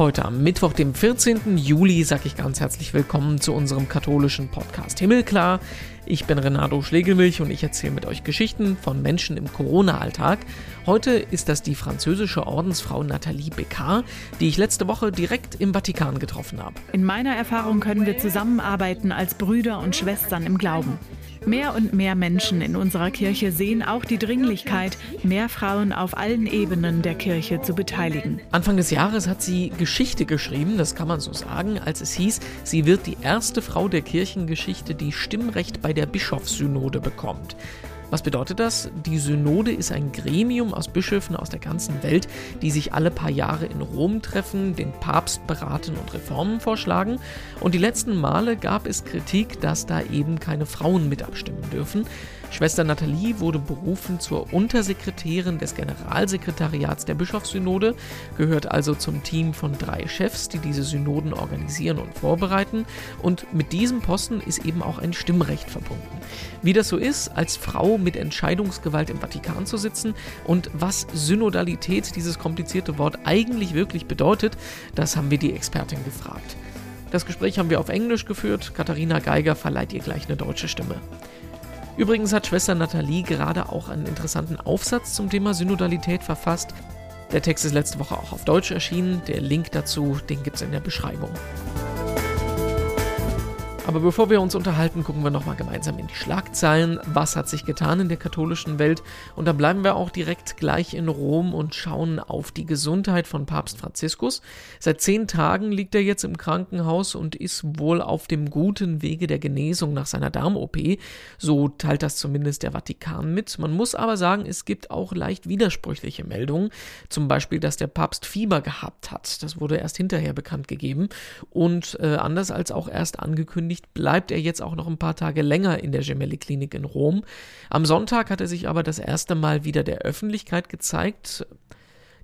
Heute am Mittwoch, dem 14. Juli, sage ich ganz herzlich willkommen zu unserem katholischen Podcast Himmelklar. Ich bin Renato Schlegelmilch und ich erzähle mit euch Geschichten von Menschen im Corona-Alltag. Heute ist das die französische Ordensfrau Nathalie Becard, die ich letzte Woche direkt im Vatikan getroffen habe. In meiner Erfahrung können wir zusammenarbeiten als Brüder und Schwestern im Glauben. Mehr und mehr Menschen in unserer Kirche sehen auch die Dringlichkeit, mehr Frauen auf allen Ebenen der Kirche zu beteiligen. Anfang des Jahres hat sie Geschichte geschrieben, das kann man so sagen, als es hieß, sie wird die erste Frau der Kirchengeschichte, die Stimmrecht bei der Bischofssynode bekommt. Was bedeutet das? Die Synode ist ein Gremium aus Bischöfen aus der ganzen Welt, die sich alle paar Jahre in Rom treffen, den Papst beraten und Reformen vorschlagen. Und die letzten Male gab es Kritik, dass da eben keine Frauen mit abstimmen dürfen. Schwester Nathalie wurde berufen zur Untersekretärin des Generalsekretariats der Bischofssynode, gehört also zum Team von drei Chefs, die diese Synoden organisieren und vorbereiten. Und mit diesem Posten ist eben auch ein Stimmrecht verbunden. Wie das so ist, als Frau mit Entscheidungsgewalt im Vatikan zu sitzen und was Synodalität, dieses komplizierte Wort, eigentlich wirklich bedeutet, das haben wir die Expertin gefragt. Das Gespräch haben wir auf Englisch geführt. Katharina Geiger verleiht ihr gleich eine deutsche Stimme. Übrigens hat Schwester Nathalie gerade auch einen interessanten Aufsatz zum Thema Synodalität verfasst. Der Text ist letzte Woche auch auf Deutsch erschienen. Der Link dazu, den gibt es in der Beschreibung. Aber bevor wir uns unterhalten, gucken wir nochmal gemeinsam in die Schlagzeilen. Was hat sich getan in der katholischen Welt? Und da bleiben wir auch direkt gleich in Rom und schauen auf die Gesundheit von Papst Franziskus. Seit zehn Tagen liegt er jetzt im Krankenhaus und ist wohl auf dem guten Wege der Genesung nach seiner Darm-OP. So teilt das zumindest der Vatikan mit. Man muss aber sagen, es gibt auch leicht widersprüchliche Meldungen. Zum Beispiel, dass der Papst Fieber gehabt hat. Das wurde erst hinterher bekannt gegeben. Und äh, anders als auch erst angekündigt, Nachricht bleibt er jetzt auch noch ein paar Tage länger in der Gemelli-Klinik in Rom. Am Sonntag hat er sich aber das erste Mal wieder der Öffentlichkeit gezeigt.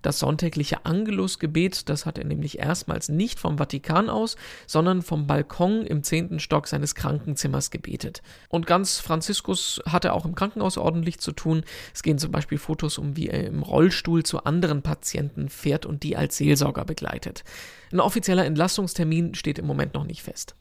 Das sonntägliche Angelusgebet, das hat er nämlich erstmals nicht vom Vatikan aus, sondern vom Balkon im zehnten Stock seines Krankenzimmers gebetet. Und ganz Franziskus hatte auch im Krankenhaus ordentlich zu tun. Es gehen zum Beispiel Fotos um, wie er im Rollstuhl zu anderen Patienten fährt und die als Seelsorger begleitet. Ein offizieller Entlassungstermin steht im Moment noch nicht fest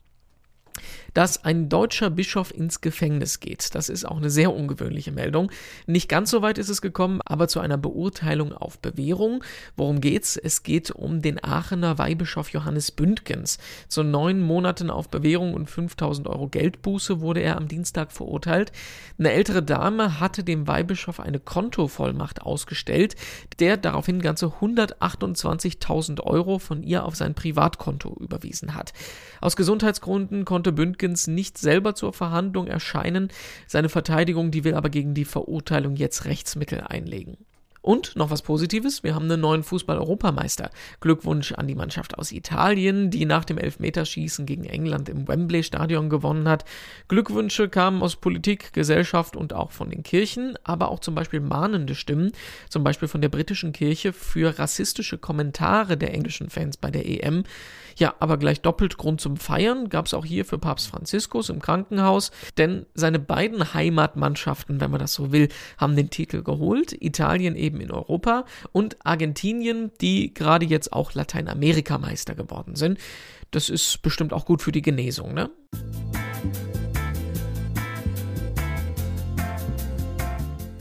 dass ein deutscher Bischof ins Gefängnis geht. Das ist auch eine sehr ungewöhnliche Meldung. Nicht ganz so weit ist es gekommen, aber zu einer Beurteilung auf Bewährung. Worum geht's? Es geht um den Aachener Weihbischof Johannes Bündgens. Zu neun Monaten auf Bewährung und 5000 Euro Geldbuße wurde er am Dienstag verurteilt. Eine ältere Dame hatte dem Weihbischof eine Kontovollmacht ausgestellt, der daraufhin ganze 128.000 Euro von ihr auf sein Privatkonto überwiesen hat. Aus Gesundheitsgründen konnte Bündgens Hopkins nicht selber zur Verhandlung erscheinen. Seine Verteidigung, die will aber gegen die Verurteilung jetzt Rechtsmittel einlegen. Und noch was Positives, wir haben einen neuen Fußball-Europameister. Glückwunsch an die Mannschaft aus Italien, die nach dem Elfmeterschießen gegen England im Wembley-Stadion gewonnen hat. Glückwünsche kamen aus Politik, Gesellschaft und auch von den Kirchen, aber auch zum Beispiel mahnende Stimmen, zum Beispiel von der britischen Kirche für rassistische Kommentare der englischen Fans bei der EM. Ja, aber gleich doppelt Grund zum Feiern gab es auch hier für Papst Franziskus im Krankenhaus, denn seine beiden Heimatmannschaften, wenn man das so will, haben den Titel geholt. Italien eben in Europa und Argentinien, die gerade jetzt auch Lateinamerikameister geworden sind. Das ist bestimmt auch gut für die Genesung, ne?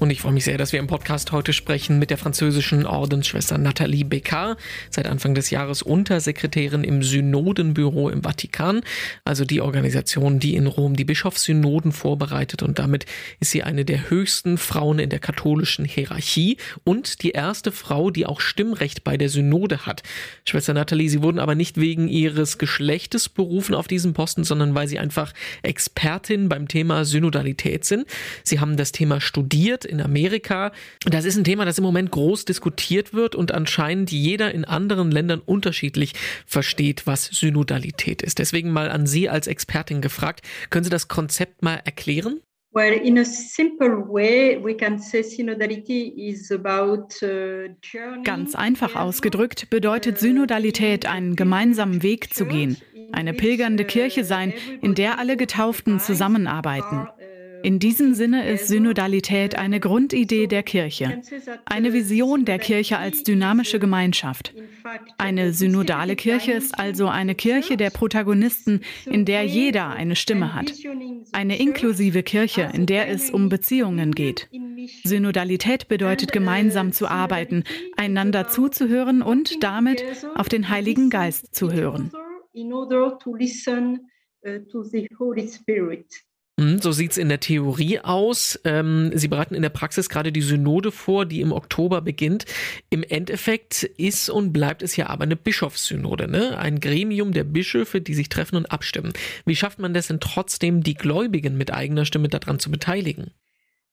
Und ich freue mich sehr, dass wir im Podcast heute sprechen mit der französischen Ordensschwester Nathalie Becard, seit Anfang des Jahres Untersekretärin im Synodenbüro im Vatikan, also die Organisation, die in Rom die Bischofssynoden vorbereitet und damit ist sie eine der höchsten Frauen in der katholischen Hierarchie und die erste Frau, die auch Stimmrecht bei der Synode hat. Schwester Nathalie, Sie wurden aber nicht wegen Ihres Geschlechtes berufen auf diesen Posten, sondern weil Sie einfach Expertin beim Thema Synodalität sind. Sie haben das Thema studiert in Amerika. Das ist ein Thema, das im Moment groß diskutiert wird und anscheinend jeder in anderen Ländern unterschiedlich versteht, was Synodalität ist. Deswegen mal an Sie als Expertin gefragt, können Sie das Konzept mal erklären? Well, in a simple way, we can say synodality is about uh, Ganz einfach ausgedrückt bedeutet Synodalität, einen gemeinsamen Weg zu gehen, eine pilgernde Kirche sein, in der alle Getauften zusammenarbeiten. In diesem Sinne ist Synodalität eine Grundidee der Kirche, eine Vision der Kirche als dynamische Gemeinschaft. Eine synodale Kirche ist also eine Kirche der Protagonisten, in der jeder eine Stimme hat. Eine inklusive Kirche, in der es um Beziehungen geht. Synodalität bedeutet, gemeinsam zu arbeiten, einander zuzuhören und damit auf den Heiligen Geist zu hören. Mhm, so sieht es in der Theorie aus. Ähm, Sie bereiten in der Praxis gerade die Synode vor, die im Oktober beginnt. Im Endeffekt ist und bleibt es ja aber eine Bischofssynode, ne? ein Gremium der Bischöfe, die sich treffen und abstimmen. Wie schafft man das denn trotzdem, die Gläubigen mit eigener Stimme daran zu beteiligen?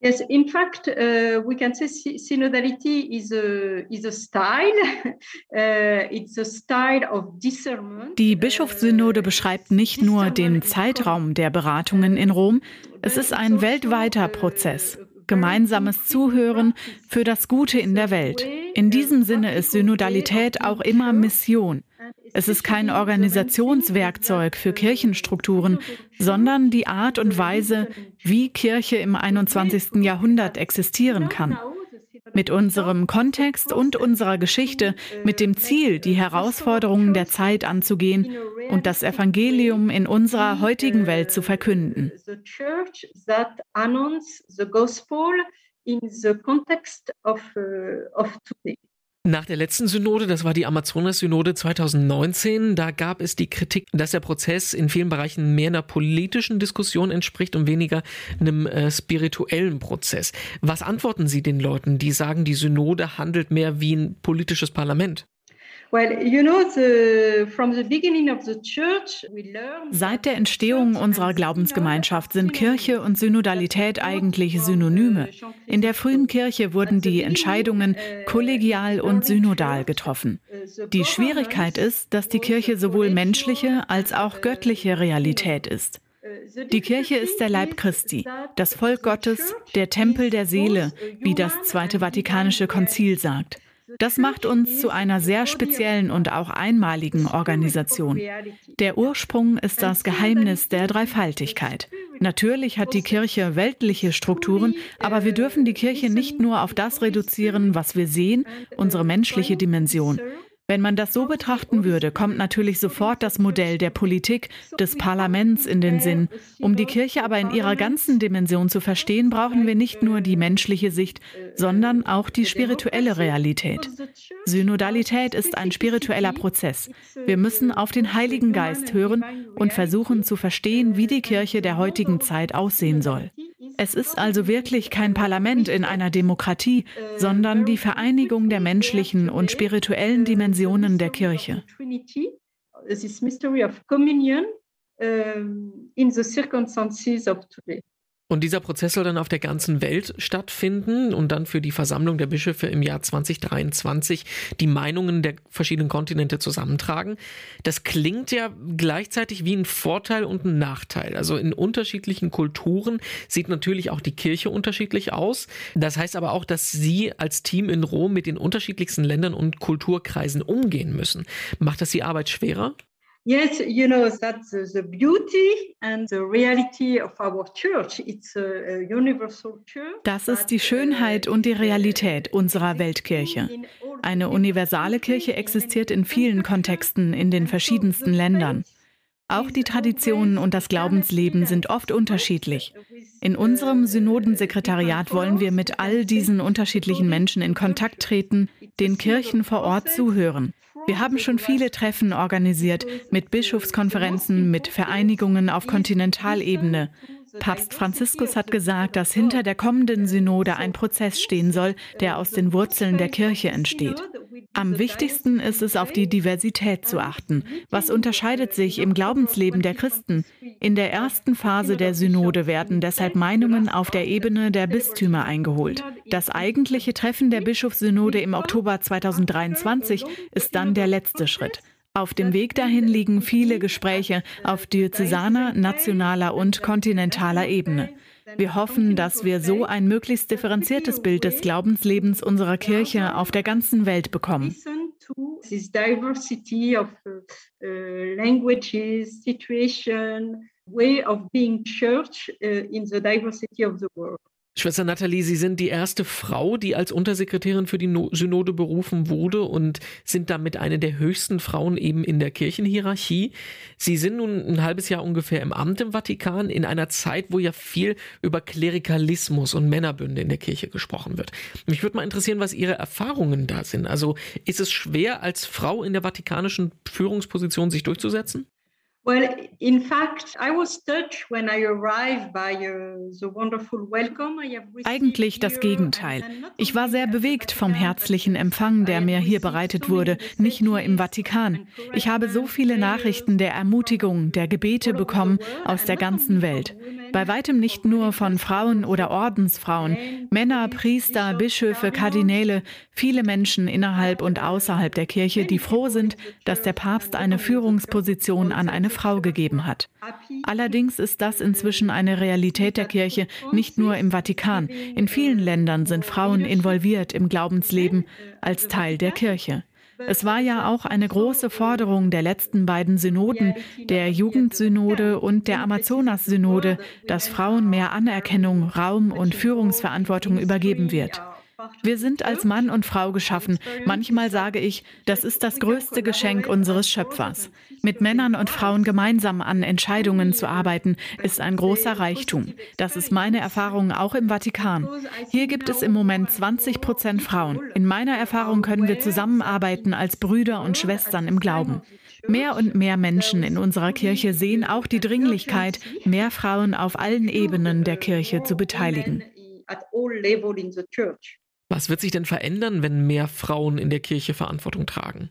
Yes, in fact, uh, we can say synodality is a, is a style. Uh, it's a style of discernment. Die Bischofssynode beschreibt nicht nur den Zeitraum der Beratungen in Rom, es ist ein weltweiter Prozess. Gemeinsames Zuhören für das Gute in der Welt. In diesem Sinne ist Synodalität auch immer Mission. Es ist kein Organisationswerkzeug für Kirchenstrukturen, sondern die Art und Weise, wie Kirche im 21. Jahrhundert existieren kann. Mit unserem Kontext und unserer Geschichte, mit dem Ziel, die Herausforderungen der Zeit anzugehen und das Evangelium in unserer heutigen Welt zu verkünden. in the context of, uh, of today. Nach der letzten Synode, das war die Amazonas-Synode 2019, da gab es die Kritik, dass der Prozess in vielen Bereichen mehr einer politischen Diskussion entspricht und weniger einem äh, spirituellen Prozess. Was antworten Sie den Leuten, die sagen, die Synode handelt mehr wie ein politisches Parlament? Seit der Entstehung unserer Glaubensgemeinschaft sind Kirche und Synodalität eigentlich Synonyme. In der frühen Kirche wurden die Entscheidungen kollegial und synodal getroffen. Die Schwierigkeit ist, dass die Kirche sowohl menschliche als auch göttliche Realität ist. Die Kirche ist der Leib Christi, das Volk Gottes, der Tempel der Seele, wie das Zweite Vatikanische Konzil sagt. Das macht uns zu einer sehr speziellen und auch einmaligen Organisation. Der Ursprung ist das Geheimnis der Dreifaltigkeit. Natürlich hat die Kirche weltliche Strukturen, aber wir dürfen die Kirche nicht nur auf das reduzieren, was wir sehen, unsere menschliche Dimension. Wenn man das so betrachten würde, kommt natürlich sofort das Modell der Politik, des Parlaments in den Sinn. Um die Kirche aber in ihrer ganzen Dimension zu verstehen, brauchen wir nicht nur die menschliche Sicht, sondern auch die spirituelle Realität. Synodalität ist ein spiritueller Prozess. Wir müssen auf den Heiligen Geist hören und versuchen zu verstehen, wie die Kirche der heutigen Zeit aussehen soll. Es ist also wirklich kein Parlament in einer Demokratie, sondern die Vereinigung der menschlichen und spirituellen Dimensionen der Kirche. in the circumstances of today. Und dieser Prozess soll dann auf der ganzen Welt stattfinden und dann für die Versammlung der Bischöfe im Jahr 2023 die Meinungen der verschiedenen Kontinente zusammentragen. Das klingt ja gleichzeitig wie ein Vorteil und ein Nachteil. Also in unterschiedlichen Kulturen sieht natürlich auch die Kirche unterschiedlich aus. Das heißt aber auch, dass Sie als Team in Rom mit den unterschiedlichsten Ländern und Kulturkreisen umgehen müssen. Macht das die Arbeit schwerer? Yes, you know, that's the beauty and the reality of our church. It's a universal church. Das ist die Schönheit und die Realität unserer Weltkirche. Eine universale Kirche existiert in vielen Kontexten in den verschiedensten Ländern. Auch die Traditionen und das Glaubensleben sind oft unterschiedlich. In unserem Synodensekretariat wollen wir mit all diesen unterschiedlichen Menschen in Kontakt treten, den Kirchen vor Ort zuhören. Wir haben schon viele Treffen organisiert mit Bischofskonferenzen, mit Vereinigungen auf Kontinentalebene. Papst Franziskus hat gesagt, dass hinter der kommenden Synode ein Prozess stehen soll, der aus den Wurzeln der Kirche entsteht. Am wichtigsten ist es, auf die Diversität zu achten. Was unterscheidet sich im Glaubensleben der Christen? In der ersten Phase der Synode werden deshalb Meinungen auf der Ebene der Bistümer eingeholt. Das eigentliche Treffen der Bischofssynode im Oktober 2023 ist dann der letzte Schritt. Auf dem Weg dahin liegen viele Gespräche auf diözesaner, nationaler und kontinentaler Ebene. Wir hoffen, dass wir so ein möglichst differenziertes Bild des Glaubenslebens unserer Kirche auf der ganzen Welt bekommen. uh, way of being church uh, in the diversity of the world. Schwester Nathalie, Sie sind die erste Frau, die als Untersekretärin für die Synode berufen wurde und sind damit eine der höchsten Frauen eben in der Kirchenhierarchie. Sie sind nun ein halbes Jahr ungefähr im Amt im Vatikan, in einer Zeit, wo ja viel über Klerikalismus und Männerbünde in der Kirche gesprochen wird. Mich würde mal interessieren, was Ihre Erfahrungen da sind. Also ist es schwer, als Frau in der vatikanischen Führungsposition sich durchzusetzen? Well, in fact, I was touched when I arrived by uh, the wonderful welcome I have received. Eigentlich das Gegenteil. Ich war sehr bewegt vom herzlichen Empfang, der mir hier bereitet wurde, nicht nur im Vatikan. Ich habe so viele Nachrichten der Ermutigung, der Gebete bekommen aus der ganzen Welt. Bei weitem nicht nur von Frauen oder Ordensfrauen, Männer, Priester, Bischöfe, Kardinäle, viele Menschen innerhalb und außerhalb der Kirche, die froh sind, dass der Papst eine Führungsposition an eine Frau gegeben hat. Allerdings ist das inzwischen eine Realität der Kirche, nicht nur im Vatikan. In vielen Ländern sind Frauen involviert im Glaubensleben als Teil der Kirche. Es war ja auch eine große Forderung der letzten beiden Synoden, der Jugendsynode und der Amazonas-Synode, dass Frauen mehr Anerkennung, Raum und Führungsverantwortung übergeben wird. Wir sind als Mann und Frau geschaffen. Manchmal sage ich, das ist das größte Geschenk unseres Schöpfers. Mit Männern und Frauen gemeinsam an Entscheidungen zu arbeiten, ist ein großer Reichtum. Das ist meine Erfahrung auch im Vatikan. Hier gibt es im Moment 20 Prozent Frauen. In meiner Erfahrung können wir zusammenarbeiten als Brüder und Schwestern im Glauben. Mehr und mehr Menschen in unserer Kirche sehen auch die Dringlichkeit, mehr Frauen auf allen Ebenen der Kirche zu beteiligen. Was wird sich denn verändern, wenn mehr Frauen in der Kirche Verantwortung tragen?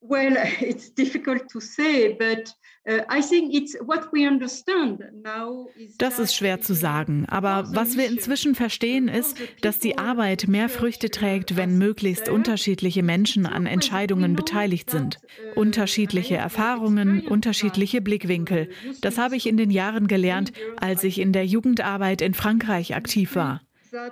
Well, it's difficult to say, but uh, I think it's what we understand now Das ist schwer zu sagen, aber was wir inzwischen verstehen ist, dass die Arbeit mehr Früchte trägt, wenn möglichst unterschiedliche Menschen an Entscheidungen beteiligt sind. Unterschiedliche Erfahrungen, unterschiedliche Blickwinkel. Das habe ich in den Jahren gelernt, als ich in der Jugendarbeit in Frankreich aktiv war.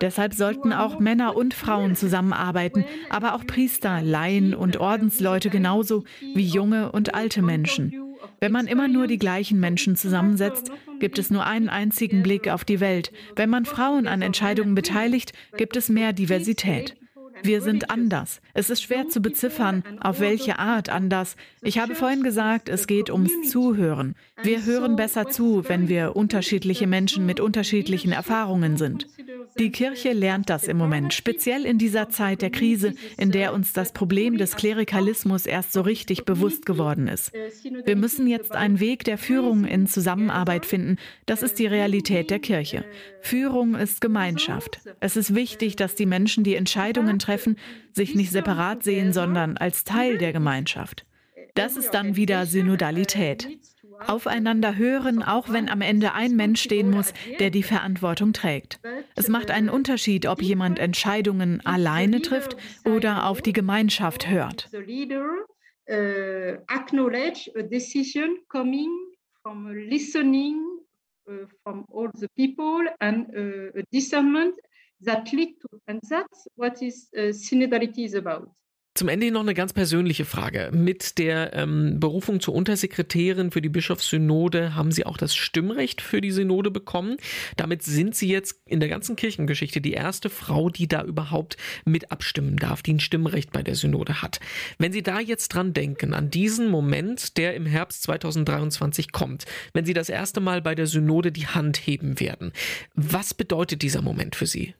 Deshalb sollten auch Männer und Frauen zusammenarbeiten, aber auch Priester, Laien und Ordensleute genauso wie junge und alte Menschen. Wenn man immer nur die gleichen Menschen zusammensetzt, gibt es nur einen einzigen Blick auf die Welt. Wenn man Frauen an Entscheidungen beteiligt, gibt es mehr Diversität. Wir sind anders. Es ist schwer zu beziffern, auf welche Art anders. Ich habe vorhin gesagt, es geht ums Zuhören. Wir hören besser zu, wenn wir unterschiedliche Menschen mit unterschiedlichen Erfahrungen sind. Die Kirche lernt das im Moment, speziell in dieser Zeit der Krise, in der uns das Problem des Klerikalismus erst so richtig bewusst geworden ist. Wir müssen jetzt einen Weg der Führung in Zusammenarbeit finden. Das ist die Realität der Kirche. Führung ist Gemeinschaft. Es ist wichtig, dass die Menschen, die Entscheidungen treffen, sich nicht separat sehen, sondern als Teil der Gemeinschaft. Das ist dann wieder Synodalität. Aufeinander hören, auch wenn am Ende ein Mensch stehen muss, der die Verantwortung trägt. Es macht einen Unterschied, ob jemand Entscheidungen alleine trifft oder auf die Gemeinschaft hört. from all the people and uh, a discernment that lead to, and that's what is uh, synodality is about. Zum Ende noch eine ganz persönliche Frage. Mit der ähm, Berufung zur Untersekretärin für die Bischofssynode haben Sie auch das Stimmrecht für die Synode bekommen. Damit sind Sie jetzt in der ganzen Kirchengeschichte die erste Frau, die da überhaupt mit abstimmen darf, die ein Stimmrecht bei der Synode hat. Wenn Sie da jetzt dran denken, an diesen Moment, der im Herbst 2023 kommt, wenn Sie das erste Mal bei der Synode die Hand heben werden, was bedeutet dieser Moment für Sie?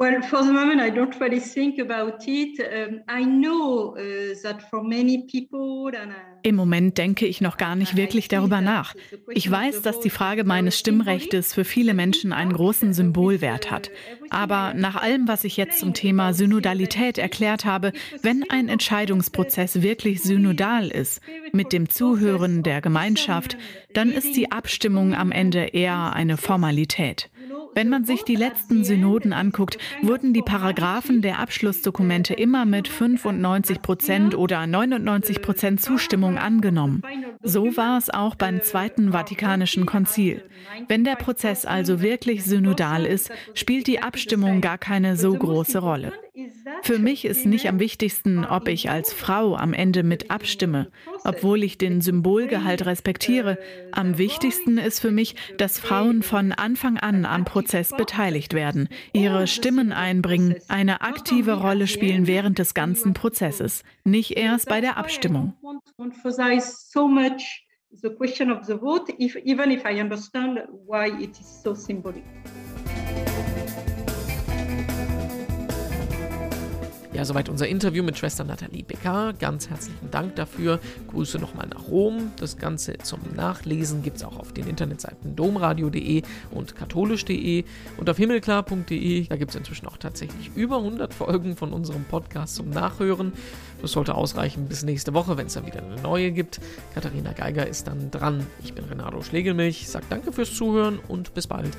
Well, for the moment, I don't really think about it. Um, I know uh, that for many people. And, uh, Im Moment denke ich noch gar nicht wirklich darüber nach. Ich weiß, dass die Frage meines Stimmrechtes für viele Menschen einen großen Symbolwert hat. Aber nach allem, was ich jetzt zum Thema Synodalität erklärt habe, wenn ein Entscheidungsprozess wirklich synodal ist, mit dem Zuhören der Gemeinschaft, dann ist die Abstimmung am Ende eher eine Formalität. Wenn man sich die letzten Synoden anguckt, wurden die Paragraphen der Abschlussdokumente immer mit 95 Prozent oder 99 Prozent Zustimmung angenommen. So war es auch beim Zweiten Vatikanischen Konzil. Wenn der Prozess also wirklich synodal ist, spielt die Abstimmung gar keine so große Rolle. Für mich ist nicht am wichtigsten, ob ich als Frau am Ende mit abstimme, obwohl ich den Symbolgehalt respektiere. Am wichtigsten ist für mich, dass Frauen von Anfang an am Prozess beteiligt werden, ihre Stimmen einbringen, eine aktive Rolle spielen während des ganzen Prozesses, nicht erst bei der Abstimmung. the question of the vote, if, even if I understand why it is so symbolic. Ja, soweit unser Interview mit Schwester Nathalie Becker. Ganz herzlichen Dank dafür. Grüße nochmal nach Rom. Das Ganze zum Nachlesen gibt es auch auf den Internetseiten domradio.de und katholisch.de und auf himmelklar.de. Da gibt es inzwischen auch tatsächlich über 100 Folgen von unserem Podcast zum Nachhören. Das sollte ausreichen bis nächste Woche, wenn es dann wieder eine neue gibt. Katharina Geiger ist dann dran. Ich bin Renato Schlegelmilch. Sag danke fürs Zuhören und bis bald.